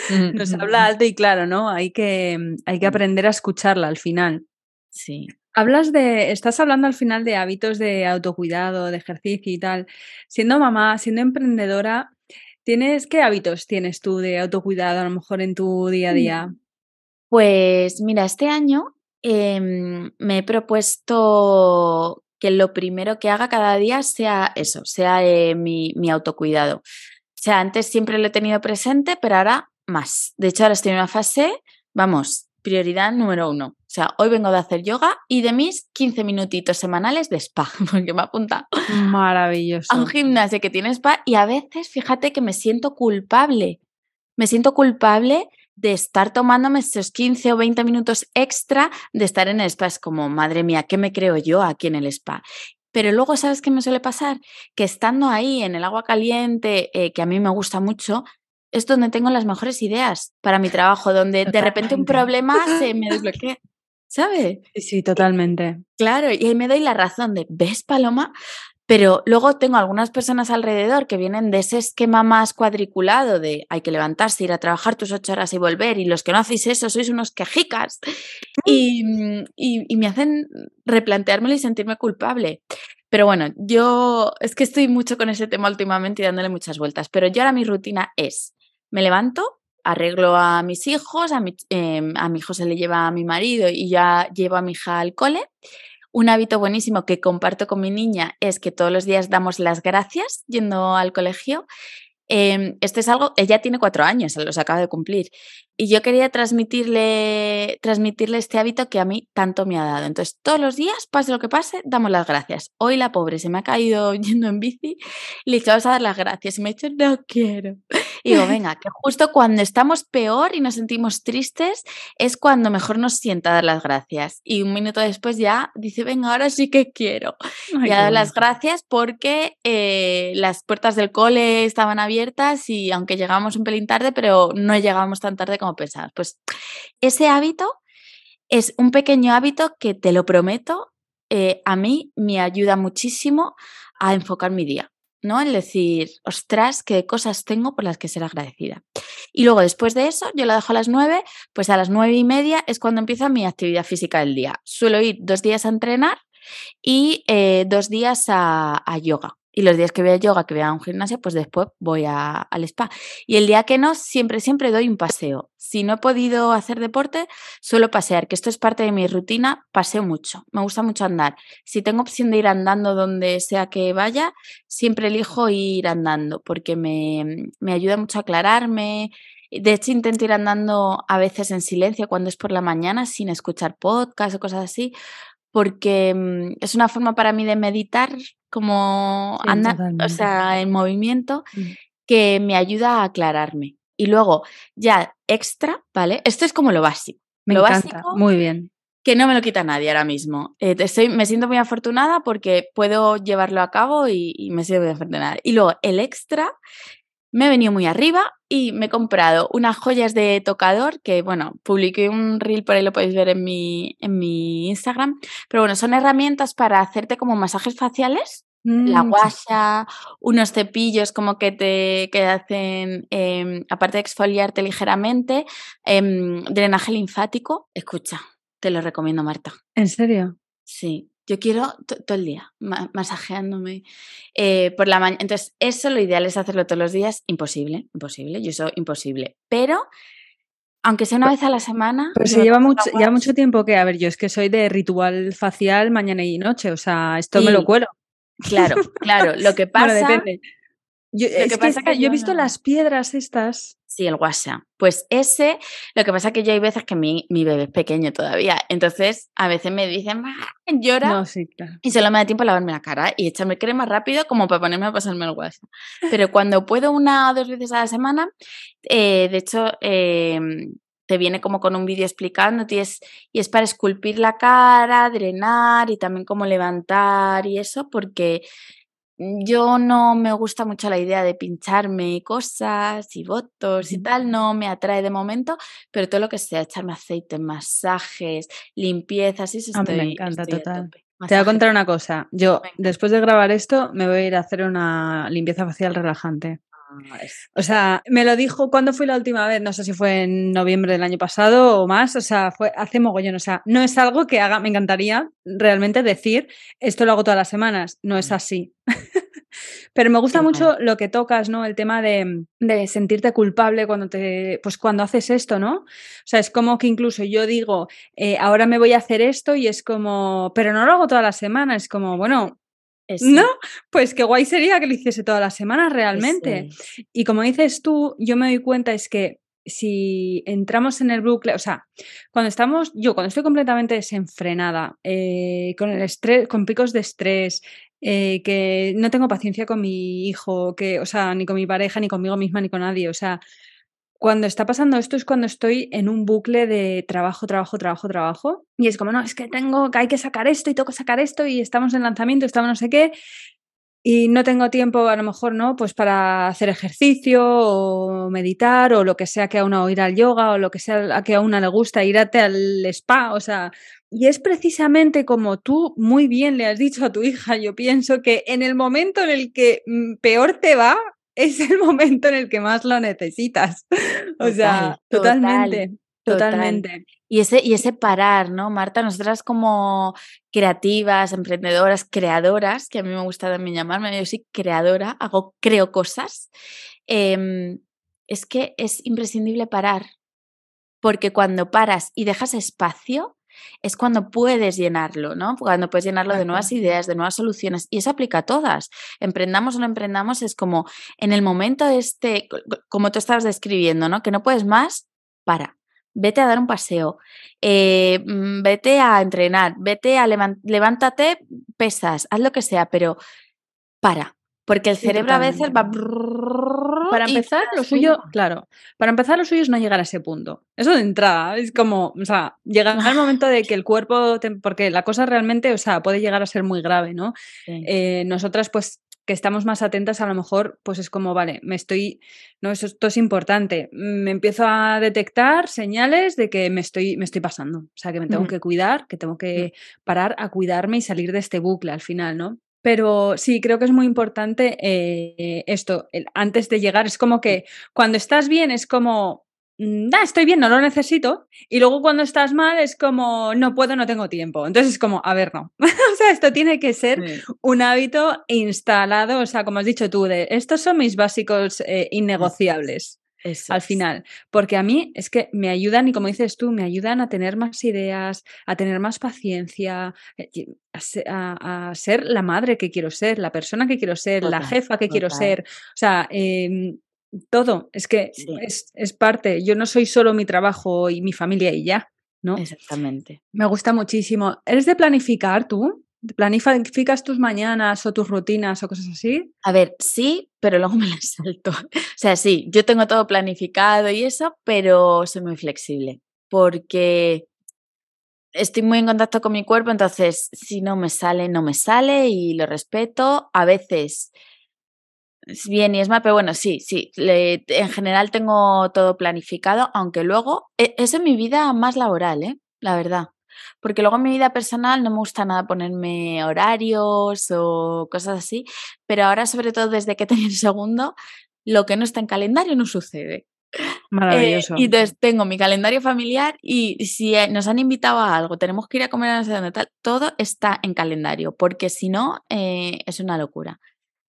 Mm, Nos habla alto y claro, ¿no? Hay que, mm, hay que aprender a escucharla al final. Sí. Hablas de, estás hablando al final de hábitos de autocuidado, de ejercicio y tal. Siendo mamá, siendo emprendedora, ¿tienes qué hábitos tienes tú de autocuidado a lo mejor en tu día a día? Mm. Pues mira, este año em, me he propuesto que lo primero que haga cada día sea eso, sea eh, mi, mi autocuidado. O sea, antes siempre lo he tenido presente, pero ahora más. De hecho, ahora estoy en una fase, vamos, prioridad número uno. O sea, hoy vengo de hacer yoga y de mis 15 minutitos semanales de spa, porque me apunta Maravilloso. a un gimnasio que tiene spa y a veces, fíjate que me siento culpable. Me siento culpable de estar tomándome esos 15 o 20 minutos extra de estar en el spa. Es como, madre mía, ¿qué me creo yo aquí en el spa? Pero luego, ¿sabes qué me suele pasar? Que estando ahí en el agua caliente, eh, que a mí me gusta mucho, es donde tengo las mejores ideas para mi trabajo, donde de repente un problema se me desbloquea. ¿Sabes? Sí, totalmente. Claro, y ahí me doy la razón de, ¿ves, Paloma? Pero luego tengo algunas personas alrededor que vienen de ese esquema más cuadriculado de hay que levantarse, ir a trabajar tus ocho horas y volver, y los que no hacéis eso sois unos quejicas. Y, y, me hacen replanteármelo y sentirme culpable. Pero bueno, yo es que estoy mucho con ese tema últimamente y dándole muchas vueltas. Pero yo ahora mi rutina es, me levanto, arreglo a mis hijos, a mi, em, a mi hijo se le lleva a mi marido y ya llevo a mi hija al cole. Un hábito buenísimo que comparto con mi niña es que todos los días damos las gracias yendo al colegio. Em, esto es algo, ella tiene cuatro años, los acaba de cumplir, y yo quería transmitirle, transmitirle este hábito que a mí tanto me ha dado. Entonces, todos los días, pase lo que pase, damos las gracias. Hoy la pobre se me ha caído yendo en bici y le he a dar las gracias y me ha dicho, no quiero. Y digo, venga, que justo cuando estamos peor y nos sentimos tristes es cuando mejor nos sienta dar las gracias. Y un minuto después ya dice, venga, ahora sí que quiero. y a dar las gracias porque eh, las puertas del cole estaban abiertas y aunque llegamos un pelín tarde, pero no llegamos tan tarde como pensabas. Pues ese hábito es un pequeño hábito que te lo prometo, eh, a mí me ayuda muchísimo a enfocar mi día. ¿no? El decir, ostras, qué cosas tengo por las que ser agradecida. Y luego después de eso, yo la dejo a las nueve, pues a las nueve y media es cuando empieza mi actividad física del día. Suelo ir dos días a entrenar y eh, dos días a yoga. Y los días que voy a yoga, que voy a un gimnasio, pues después voy al spa. Y el día que no, siempre, siempre doy un paseo. Si no he podido hacer deporte, suelo pasear, que esto es parte de mi rutina, paseo mucho. Me gusta mucho andar. Si tengo opción de ir andando donde sea que vaya, siempre elijo ir andando, porque me, me ayuda mucho a aclararme. De hecho, intento ir andando a veces en silencio cuando es por la mañana, sin escuchar podcast o cosas así, porque mm, es una forma para mí de meditar como anda, o sea, en movimiento, mm. que me ayuda a aclararme. Y luego, ya extra, ¿vale? Esto es como lo básico. Me lo encanta, básico, muy bien. Que no me lo quita nadie ahora mismo. Eh, estoy, me siento muy afortunada porque puedo llevarlo a cabo y, y me siento muy afortunada. Y luego, el extra me he venido muy arriba y me he comprado unas joyas de tocador que, bueno, publiqué un reel por ahí, lo podéis ver en mi, en mi Instagram. Pero bueno, son herramientas para hacerte como masajes faciales. La mm, guasha, unos cepillos como que te que hacen, em, aparte de exfoliarte ligeramente, em, drenaje linfático. Escucha, te lo recomiendo, Marta. ¿En serio? Sí, yo quiero todo el día masajeándome eh, por la mañana. Entonces, eso lo ideal es hacerlo todos los días. Imposible, imposible. Yo soy imposible. Pero, aunque sea una vez a la semana. Pero se lleva mucho, ya mucho tiempo que, a ver, yo es que soy de ritual facial mañana y noche. O sea, esto me lo cuelo. Claro, claro. Lo que pasa. depende. Yo, es que, yo he visto las piedras estas. Sí, el WhatsApp. Pues ese, lo que pasa es que yo hay veces que mi, mi bebé es pequeño todavía. Entonces, a veces me dicen, llora. No, sí, claro. Y solo me da tiempo a lavarme la cara y echarme crema rápido como para ponerme a pasarme el WhatsApp. Pero cuando puedo una o dos veces a la semana, eh, de hecho, em, te viene como con un vídeo explicándote y es, y es para esculpir la cara, drenar y también como levantar y eso, porque yo no me gusta mucho la idea de pincharme cosas y votos y tal, no me atrae de momento, pero todo lo que sea, echarme aceite, masajes, limpiezas, eso estoy, me encanta total. Te voy a contar una cosa. Yo, después de grabar esto, me voy a ir a hacer una limpieza facial relajante. Ah, o sea, me lo dijo cuando fui la última vez, no sé si fue en noviembre del año pasado o más, o sea, fue hace mogollón, o sea, no es algo que haga, me encantaría realmente decir, esto lo hago todas las semanas, no es mm. así. Pero me gusta mucho lo que tocas, ¿no? El tema de, sentirte culpable cuando te, pues cuando haces esto, ¿no? O sea, es como que incluso yo digo, eh, ahora me voy a hacer esto y es como, pero no lo hago toda la semana, es como, bueno, ¿No? Pues qué guay sería que lo hiciese toda la semana realmente. Y como dices tú, yo me doy cuenta es que si entramos en el bucle, o sea, cuando estamos, yo cuando estoy completamente desenfrenada, eh, con el estrés, con picos de estrés, eh, que no tengo paciencia con mi hijo, que, o sea, ni con mi pareja, ni conmigo misma, ni con nadie, o sea, cuando está pasando esto es cuando estoy en un bucle de trabajo, trabajo, trabajo, trabajo. Y es como, no, es que tengo, que hay que sacar esto y tengo que sacar esto y estamos en lanzamiento, estamos no sé qué y no tengo tiempo, a lo mejor, ¿no? Pues para hacer ejercicio o meditar o lo que sea que a una o ir al yoga o lo que sea que a una le gusta, irte al spa, o sea, y es precisamente como tú muy bien le has dicho a tu hija, yo pienso que en el momento en el que mm, peor te va, es el momento en el que más lo necesitas. o sea, totalmente. Totalmente. Y ese, y ese parar, ¿no, Marta? Nosotras como creativas, emprendedoras, creadoras, que a mí me gusta también llamarme, yo soy creadora, hago, creo cosas, em, es que es imprescindible parar, porque cuando paras y dejas espacio, es cuando puedes llenarlo, ¿no? Cuando puedes llenarlo de nuevas ideas, de nuevas soluciones. Y eso aplica a todas. Emprendamos o no emprendamos, es como en el momento este, como tú estabas describiendo, ¿no? Que no puedes más, para vete a dar un paseo, eh, mm, vete a entrenar, vete a levántate, pesas, haz lo que sea, pero para, porque el cerebro a veces va... Para empezar, lo suyo, claro, para empezar lo suyo es no llegar a ese punto. Eso de entrada, es como, o sea, llegar al momento de que el cuerpo, porque la cosa realmente, o sea, puede llegar a ser muy grave, ¿no? Eh, nosotras pues que estamos más atentas, a lo mejor, pues es como, vale, me estoy, no, eso, esto es importante, me empiezo a detectar señales de que me estoy, me estoy pasando, o sea, que me tengo que cuidar, que tengo que parar a cuidarme y salir de este bucle al final, ¿no? Pero sí, creo que es muy importante eh, esto, antes de llegar, es como que cuando estás bien es como, Mm, estoy bien, no lo necesito. Y luego cuando estás mal es como, no puedo, no tengo tiempo. Entonces es como, a ver, no. o sea, esto tiene que ser un hábito instalado, o sea, como has dicho tú, de estos son mis básicos eh, innegociables. Al final, porque a mí es que me ayudan, y como dices tú, me ayudan a tener más ideas, a tener más paciencia, eh, a, ser la madre que quiero ser, la persona que quiero ser, la jefa que quiero ser. O sea, em, todo, es que es, parte. Yo no soy solo mi trabajo y mi familia y ya, ¿no? Exactamente. Me gusta muchísimo. ¿Eres de planificar tú? ¿Planificas tus mañanas o tus rutinas o cosas así? A ver, sí, pero luego me las salto. O sea, sí, yo tengo todo planificado y eso, pero soy muy flexible porque estoy muy en contacto con mi cuerpo, entonces si no me sale, no me sale y lo respeto. A veces bien y es más, pero bueno, sí, sí, en general tengo todo planificado, aunque luego, e, es en mi vida más laboral, ¿eh? La verdad. Porque luego en mi vida personal no me gusta nada ponerme horarios o cosas así, pero ahora sobre todo desde que tengo el segundo, lo que no está en calendario no sucede. Eh, Maravilloso. y entonces tengo mi calendario familiar y si eh, nos han invitado a algo, tenemos que ir a comer a no sé tal, todo está en calendario, porque si no, es una locura.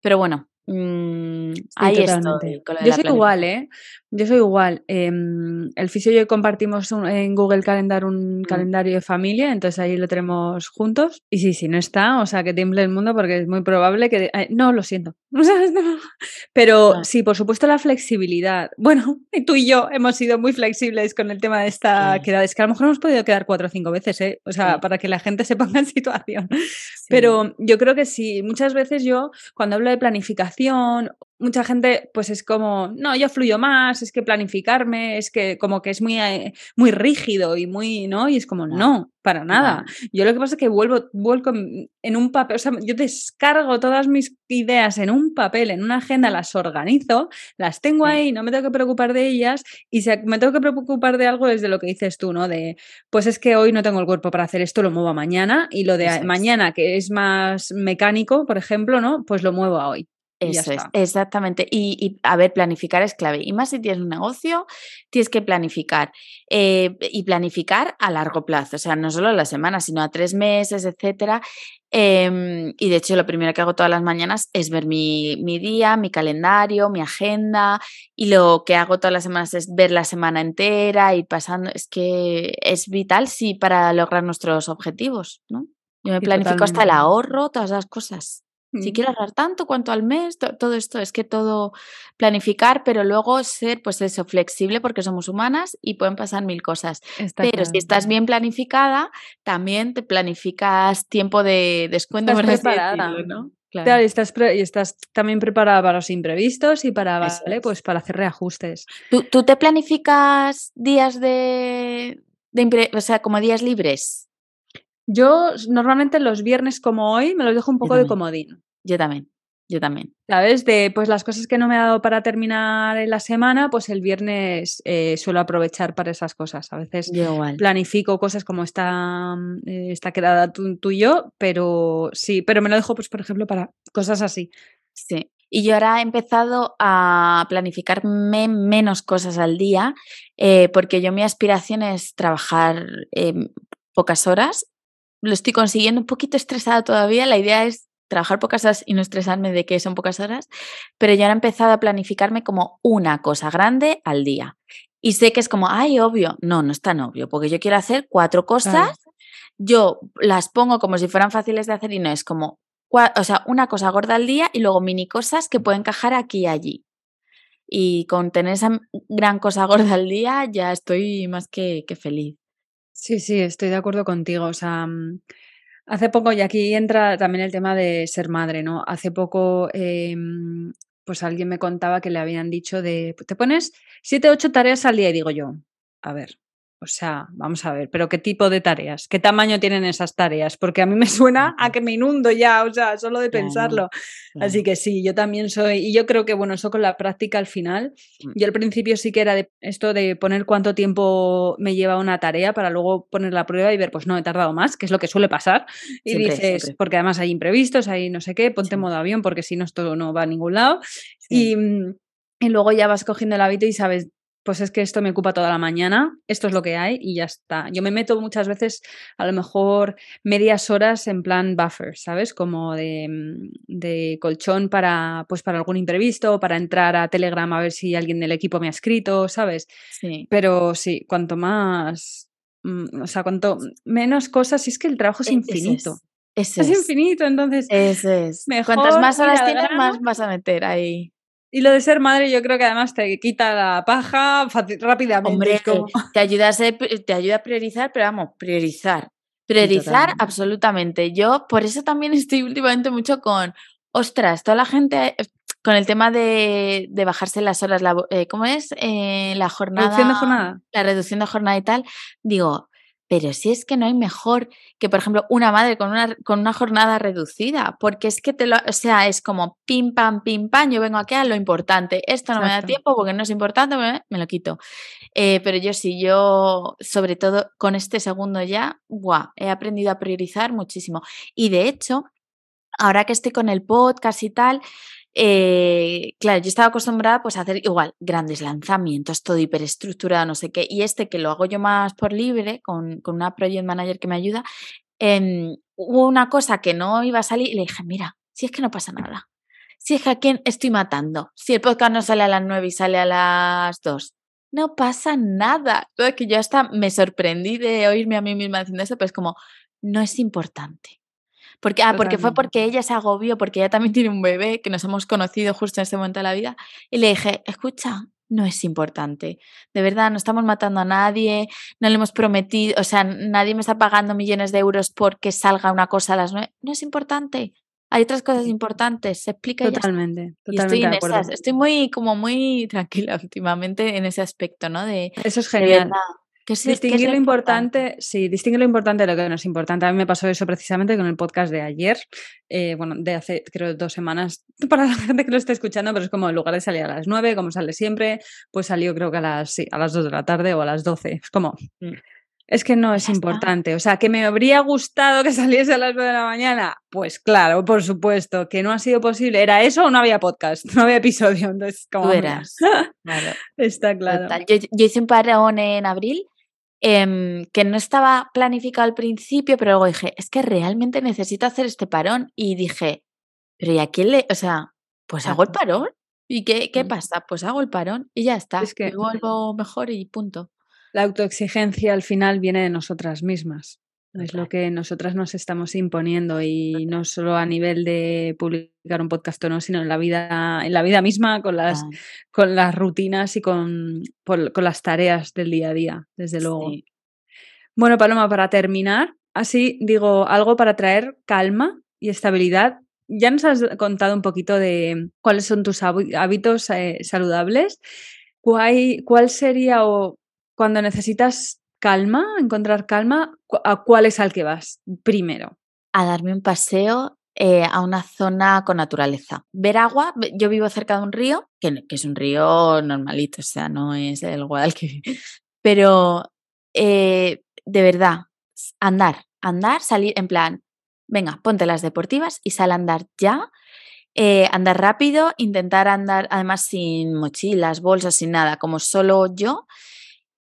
Pero bueno, Mm, ahí totalmente. yo soy igual, ¿eh? Yo soy igual. Em, el fisio y yo compartimos en Google Calendar un mm. calendario de familia, entonces ahí lo tenemos juntos. Y sí, si no está, o sea, que tiemble el mundo porque es muy probable que... no, lo siento. Pero sí, por supuesto la flexibilidad. Bueno, tú y yo hemos sido muy flexibles con el tema de esta quedada. Es que a lo mejor hemos podido quedar cuatro o cinco veces, ¿eh? O sea, para que la gente se ponga en situación. Pero yo creo que sí, muchas veces yo, cuando hablo de planificación mucha gente pues es como, no, yo fluyo más, es que planificarme, es que como que es muy, eh, muy rígido y muy, ¿no? Y es como, no, para nada. Yo lo que pasa es que vuelvo, vuelvo en un papel, o sea, yo descargo todas mis ideas en un papel, en una agenda, las organizo, las tengo ahí, no me tengo que preocupar de ellas y si me tengo que preocupar de algo es de lo que dices tú, ¿no? De, pues es que hoy no tengo el cuerpo para hacer esto, lo muevo a mañana y lo de mañana, que es más mecánico, por ejemplo, ¿no? Pues lo muevo a hoy. Eso es, exactamente. Y, a ver, planificar es clave. Y más si tienes un negocio, tienes que planificar. Eh, y planificar a largo plazo, o sea, no solo a la semana, sino a tres meses, etcétera. Em, y de hecho, lo primero que hago todas las mañanas es ver mi, mi, día, mi calendario, mi agenda. Y lo que hago todas las semanas es ver la semana entera y pasando. Es que es vital, sí, para lograr nuestros objetivos, ¿no? Yo me planifico hasta el ahorro, todas las cosas. Si mm. quiero ahorrar tanto, cuánto al mes, todo esto, es que todo planificar, pero luego ser, pues eso, flexible porque somos humanas y pueden pasar mil cosas. pero si estás bien planificada, también te planificas tiempo de descuento. Estás preparada, ¿no? Claro. y estás, y estás también preparada para los imprevistos y para, Pues para hacer reajustes. ¿Tú, ¿Tú, te planificas días de, de o sea, como días libres? Yo normalmente los viernes como hoy me los dejo un poco de comodín. Yo también, yo también. ¿Sabes? De pues las cosas que no me ha dado para terminar en la semana, pues el viernes eh, suelo aprovechar para esas cosas. A veces planifico cosas como está, eh, está quedada tú, tú, y yo, pero sí, pero me lo dejo, pues, por ejemplo, para cosas así. Sí. Y yo ahora he empezado a planificarme menos cosas al día, eh, porque yo mi aspiración es trabajar pocas horas lo estoy consiguiendo un poquito estresada todavía. La idea es trabajar pocas horas y no estresarme de que son pocas horas, pero ya he empezado a planificarme como una cosa grande al día. Y sé que es como, ay, obvio. No, no es tan obvio, porque yo quiero hacer cuatro cosas, yo las pongo como si fueran fáciles de hacer y no es como, o sea, una cosa gorda al día y luego mini cosas que pueden encajar aquí y allí. Y con tener esa gran cosa gorda al día ya estoy más que, que feliz. Sí, sí, estoy de acuerdo contigo. O sea, mm, hace poco, y aquí entra también el tema de ser madre, ¿no? Hace poco, em, pues alguien me contaba que le habían dicho de, te pones siete, ocho tareas al día y digo yo, a ver, o sea, vamos a ver, pero ¿qué tipo de tareas? ¿Qué tamaño tienen esas tareas? Porque a mí me suena a que me inundo ya, o sea, solo de pensarlo. Así que sí, yo también soy, y yo creo que, bueno, eso con la práctica al final, mm. yo al principio sí que era de esto de poner cuánto tiempo me lleva una tarea para luego poner la prueba y ver, pues no, he tardado más, que es lo que suele pasar. Y dices, porque además hay imprevistos, hay no sé qué, ponte modo avión, porque si no, esto no va a ningún lado. Y, mm, y luego ya vas cogiendo el hábito y sabes pues es que esto me ocupa toda la mañana, esto es lo que hay y ya está. Yo me meto muchas veces, a lo mejor medias horas en plan buffer, ¿sabes? Como de, mm, de colchón para, pues para algún imprevisto, para entrar a Telegram a ver si alguien del equipo me ha escrito, ¿sabes? Sí. Pero sí, cuanto más, mm, o sea, cuanto menos cosas, si es que el trabajo es e, infinito. Es, es, infinito, entonces. Eso es. Cuantas más horas tienes, más vas a meter ahí. Y lo de ser madre yo creo que además te quita la paja rápidamente. Hombre, te, ayuda a te ayuda a priorizar, pero vamos, priorizar. Priorizar absolutamente. Yo por eso también estoy últimamente mucho con, ostras, toda la gente con el tema de, de bajarse las horas, la, eh, ¿cómo es? Eh, la jornada. Reducción de jornada. La reducción de jornada y tal. Digo, pero si es que no hay mejor que, por ejemplo, una madre con una, con una jornada reducida, porque es que te lo, o sea, es como pim, pam, pim, pam, yo vengo aquí a lo importante, esto no me da tiempo porque no es importante, me, lo quito. Eh, pero yo sí, yo, sobre todo con este segundo ya, guau, he aprendido a priorizar muchísimo. Y de hecho, ahora que estoy con el podcast y tal, eh, claro, yo estaba acostumbrada pues, a hacer igual grandes lanzamientos, todo hiperestructurado, no sé qué. Y este que lo hago yo más por libre, con, con una project manager que me ayuda, em, hubo una cosa que no iba a salir y le dije, mira, si es que no pasa nada. Si es que a quién estoy matando. Si el podcast no sale a las 9 y sale a las 2. No pasa nada. Todo que yo hasta me sorprendí de oírme a mí misma diciendo eso, pues como, no es importante. Porque, ah, porque fue porque ella se agobió, porque ella también tiene un bebé que nos hemos conocido justo en ese momento de la vida. Y le dije, escucha, no es importante. De verdad, no estamos matando a nadie, no le hemos prometido, o sea, nadie me está pagando millones de euros porque salga una cosa a las nueve. No es importante. Hay otras cosas importantes, se explica totalmente, totalmente estoy en esas, estoy muy como muy tranquila últimamente en ese aspecto, ¿no? De eso es genial distinguir lo importante, sí, distinguir lo importante de lo que no es importante. A mí me pasó eso precisamente con el podcast de ayer, eh, bueno, de hace creo dos semanas, para la gente que lo esté escuchando, pero es como en lugar de salir a las nueve, como sale siempre, pues salió creo que a las, sí, a las dos de la tarde o a las doce. Es como, mm. es que no es importante. O sea, que me habría gustado que saliese a las nueve de la mañana. Pues claro, por supuesto, que no ha sido posible. ¿Era eso o no había podcast? No había episodio. Entonces, como. Tú eras. Está claro. Yo, yo, hice un parón en abril Em, que no estaba planificado al principio, pero luego dije, es que realmente necesito hacer este parón. Y dije, pero ¿y a quién le...? O sea, pues hago el parón. ¿Y qué, qué mm. pasa? Pues hago el parón y ya está. Es que vuelvo mejor y punto. La autoexigencia al final viene de nosotras mismas. Es lo que nosotras nos estamos imponiendo y no solo a nivel de publicar un podcast o no, sino en la vida, en la vida misma, con las, con las rutinas y con, con, las tareas del día a día, desde luego. Bueno, Paloma, para terminar, así digo algo para traer calma y estabilidad. Ya nos has contado un poquito de cuáles son tus hábitos eh, saludables. ¿Cuál, ¿Cuál sería o cuando necesitas calma, encontrar calma, ¿a cuál es al que vas primero? A darme un paseo eh, a una zona con naturaleza. Ver agua, yo vivo cerca de un río, que, es un río normalito, o sea, no es el Guadalquivir, pero eh, de verdad, andar, andar, salir en plan, venga, ponte las deportivas y sal a andar ya. Eh, andar rápido, intentar andar además sin mochilas, bolsas, sin nada, como solo yo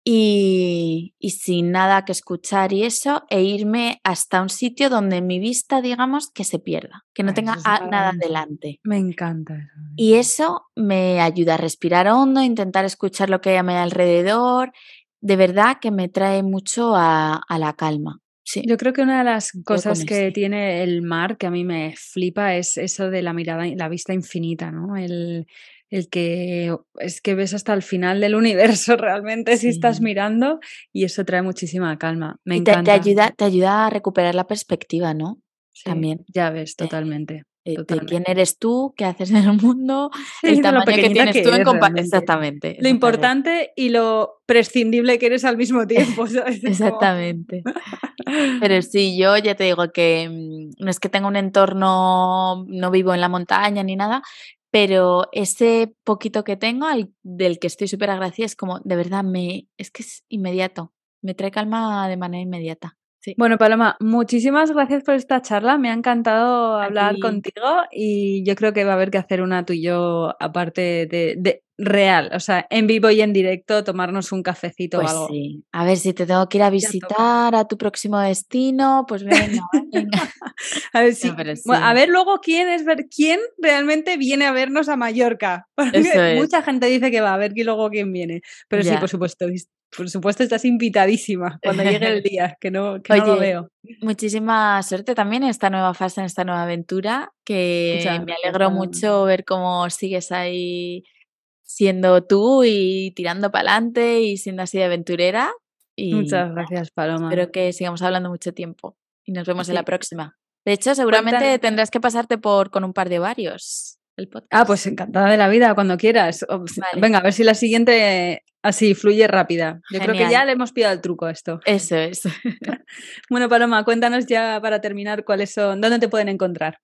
y, sin nada que escuchar y eso, e irme hasta un sitio donde mi vista, digamos, que se pierda, que no tenga nada delante. Me encanta eso. Y eso me ayuda a respirar hondo, intentar escuchar lo que hay a mi alrededor. De verdad que me trae mucho a, la calma. Sí. Yo creo que una de las cosas que tiene el mar que a mí me flipa es eso de la mirada, la vista infinita, ¿no? El, el que es que ves hasta el final del universo realmente si estás mirando y eso trae muchísima calma. Me encanta. Te, ayuda, te ayuda a recuperar la perspectiva, ¿no? También. Ya ves, totalmente. De, quién eres tú, qué haces en el mundo, el tamaño que tienes tú en comparación. Exactamente, Lo importante y lo prescindible que eres al mismo tiempo. exactamente. Pero sí, yo ya te digo que mm, no es que tenga un entorno, no vivo en la montaña ni nada, pero ese poquito que tengo, del que estoy súper agradecida, es como, de verdad, me, es que es inmediato, me trae calma de manera inmediata. Bueno, Paloma, muchísimas gracias por esta charla. Me ha encantado hablar contigo y yo creo que va a haber que hacer una tú y yo aparte de, real, o sea, en vivo y en directo, tomarnos un cafecito o pues algo. Sí. A ver si te tengo que ir a visitar a tu próximo destino, pues venga, a ver si, a ver luego quién es ver quién realmente viene a vernos a Mallorca. Porque mucha gente dice que va a ver y luego quién viene. Pero sí, por supuesto, por supuesto estás invitadísima cuando llegue el día, que no, que no lo veo. Muchísima suerte también en esta nueva fase, en esta nueva aventura, que me alegro mucho ver cómo sigues ahí siendo tú y tirando para adelante y siendo así de aventurera. Y Muchas gracias, Paloma. Espero que sigamos hablando mucho tiempo y nos vemos en la próxima. De hecho, seguramente tendrás que pasarte por con un par de varios. Ah, pues encantada de la vida, cuando quieras. Venga, a ver si la siguiente así fluye rápida. Yo creo que ya le hemos pillado el truco a esto. Eso es. bueno, Paloma, cuéntanos ya para terminar cuáles son, dónde te pueden encontrar.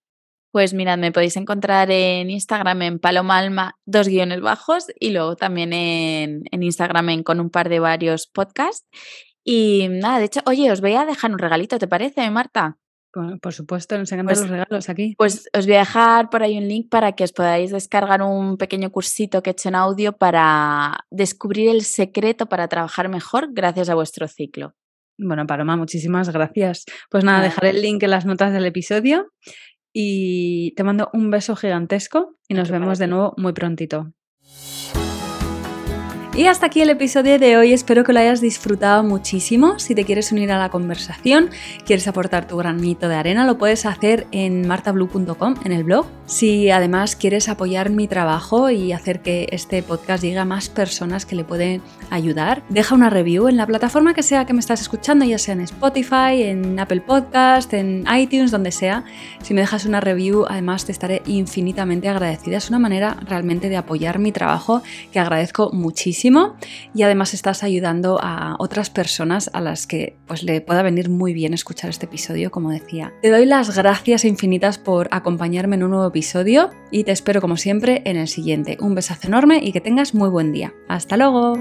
Pues mirad, me podéis encontrar en Instagram en palomalma dos guiones bajos y luego también en, en Instagram en con un par de varios podcasts. Y nada, de hecho, oye, os voy a dejar un regalito, ¿te parece, Marta? por supuesto, nos encantan pues los regalos aquí. Pues os voy a dejar por ahí un link para que os podáis descargar un pequeño cursito que he hecho en audio para descubrir el secreto para trabajar mejor gracias a vuestro ciclo. Bueno, Paloma, muchísimas gracias. Pues nada, dejaré el link en las notas del episodio y te mando un beso gigantesco y nos vemos de nuevo muy prontito. Y hasta aquí el episodio de hoy, espero que lo hayas disfrutado muchísimo. Si te quieres unir a la conversación, quieres aportar tu granito de arena, lo puedes hacer en martablue.com, en el blog. Si además quieres apoyar mi trabajo y hacer que este podcast llegue a más personas que le pueden ayudar, deja una review en la plataforma que sea que me estás escuchando, ya sea en Spotify, en Apple Podcast, en iTunes, donde sea. Si me dejas una review, además te estaré infinitamente agradecida. Es una manera realmente de apoyar mi trabajo que agradezco y además estás ayudando a otras personas a las que pues le pueda venir muy bien escuchar este episodio, como decía. Te doy las gracias infinitas por acompañarme en un nuevo episodio y te espero como siempre en el siguiente. Un besazo enorme y que tengas muy buen día. Hasta luego.